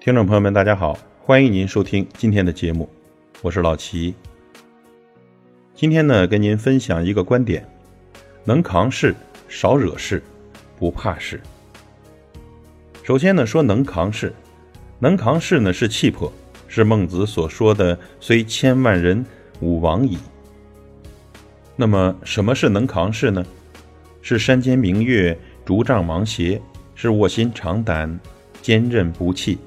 听众朋友们，大家好，欢迎您收听今天的节目，我是老齐。今天呢，跟您分享一个观点：能扛事，少惹事，不怕事。首先呢，说能扛事，能扛事呢是气魄，是孟子所说的“虽千万人，吾往矣”。那么，什么是能扛事呢？是山间明月，竹杖芒鞋，是卧薪尝胆，坚韧不弃。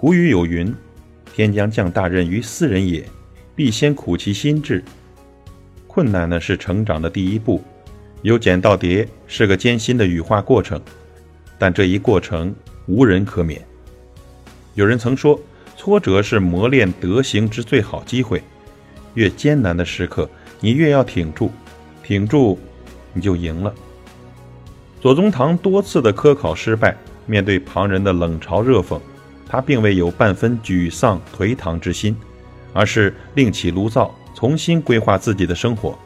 古语有云：“天将降大任于斯人也，必先苦其心志。”困难呢是成长的第一步，由简到叠是个艰辛的羽化过程，但这一过程无人可免。有人曾说，挫折是磨练德行之最好机会。越艰难的时刻，你越要挺住，挺住，你就赢了。左宗棠多次的科考失败，面对旁人的冷嘲热讽。他并未有半分沮丧颓唐之心，而是另起炉灶，重新规划自己的生活。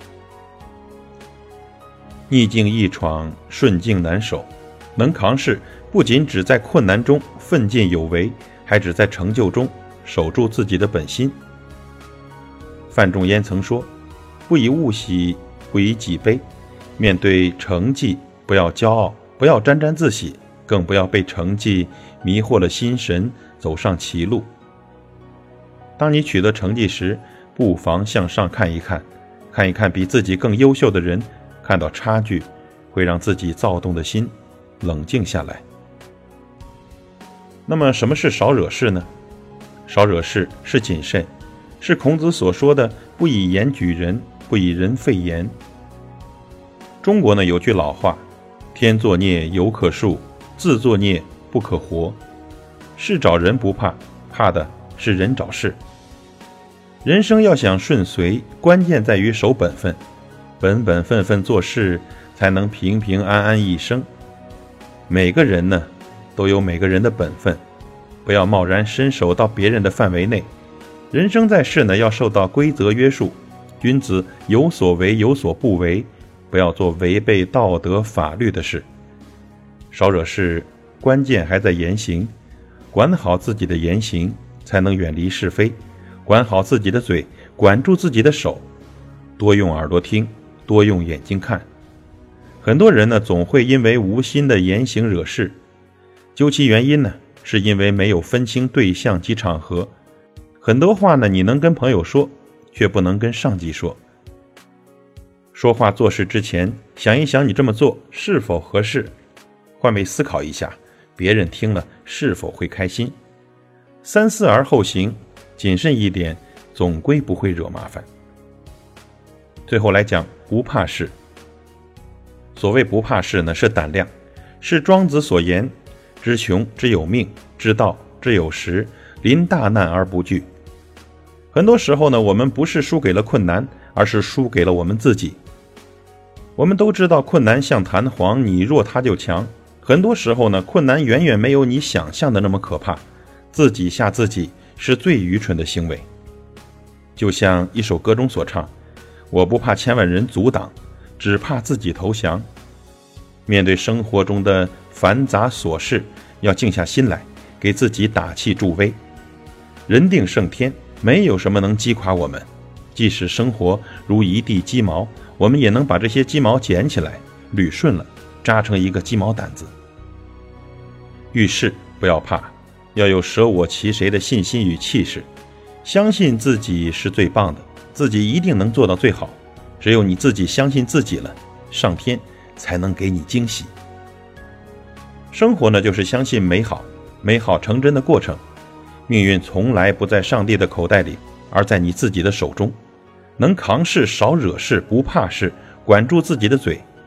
逆境易闯，顺境难守。能扛事，不仅只在困难中奋进有为，还只在成就中守住自己的本心。范仲淹曾说：“不以物喜，不以己悲。面对成绩，不要骄傲，不要沾沾自喜。”更不要被成绩迷惑了心神，走上歧路。当你取得成绩时，不妨向上看一看，看一看比自己更优秀的人，看到差距，会让自己躁动的心冷静下来。那么，什么是少惹事呢？少惹事是谨慎，是孔子所说的“不以言举人，不以人废言”。中国呢有句老话：“天作孽犹可恕。”自作孽不可活，事找人不怕，怕的是人找事。人生要想顺遂，关键在于守本分，本本分分做事，才能平平安安一生。每个人呢，都有每个人的本分，不要贸然伸手到别人的范围内。人生在世呢，要受到规则约束，君子有所为有所不为，不要做违背道德法律的事。少惹事，关键还在言行，管好自己的言行，才能远离是非；管好自己的嘴，管住自己的手，多用耳朵听，多用眼睛看。很多人呢，总会因为无心的言行惹事，究其原因呢，是因为没有分清对象及场合。很多话呢，你能跟朋友说，却不能跟上级说。说话做事之前，想一想你这么做是否合适。换位思考一下，别人听了是否会开心？三思而后行，谨慎一点，总归不会惹麻烦。最后来讲，不怕事。所谓不怕事呢，是胆量，是庄子所言：“知穷之有命，知道之有时，临大难而不惧。”很多时候呢，我们不是输给了困难，而是输给了我们自己。我们都知道，困难像弹簧，你弱它就强。很多时候呢，困难远远没有你想象的那么可怕，自己吓自己是最愚蠢的行为。就像一首歌中所唱：“我不怕千万人阻挡，只怕自己投降。”面对生活中的繁杂琐事，要静下心来，给自己打气助威。人定胜天，没有什么能击垮我们。即使生活如一地鸡毛，我们也能把这些鸡毛捡起来，捋顺了。扎成一个鸡毛掸子。遇事不要怕，要有舍我其谁的信心与气势，相信自己是最棒的，自己一定能做到最好。只有你自己相信自己了，上天才能给你惊喜。生活呢，就是相信美好，美好成真的过程。命运从来不在上帝的口袋里，而在你自己的手中。能扛事，少惹事，不怕事，管住自己的嘴。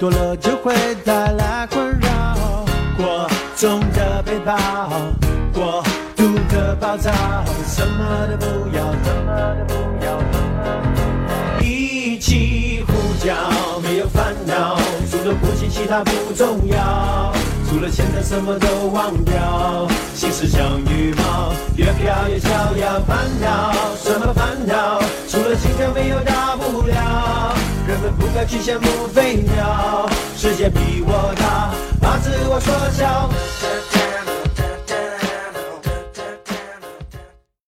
多了就会带来困扰。过。重的背包，过度的暴躁，什么都不要，什么都不要，一起呼叫，没有烦恼，除了呼吸其他不重要，除了现在什么都忘掉，心事像羽毛，越飘越逍遥。烦恼什么烦恼？除了心跳没有大不了，们不该去羡慕飞鸟，世界比我大，把自我缩小。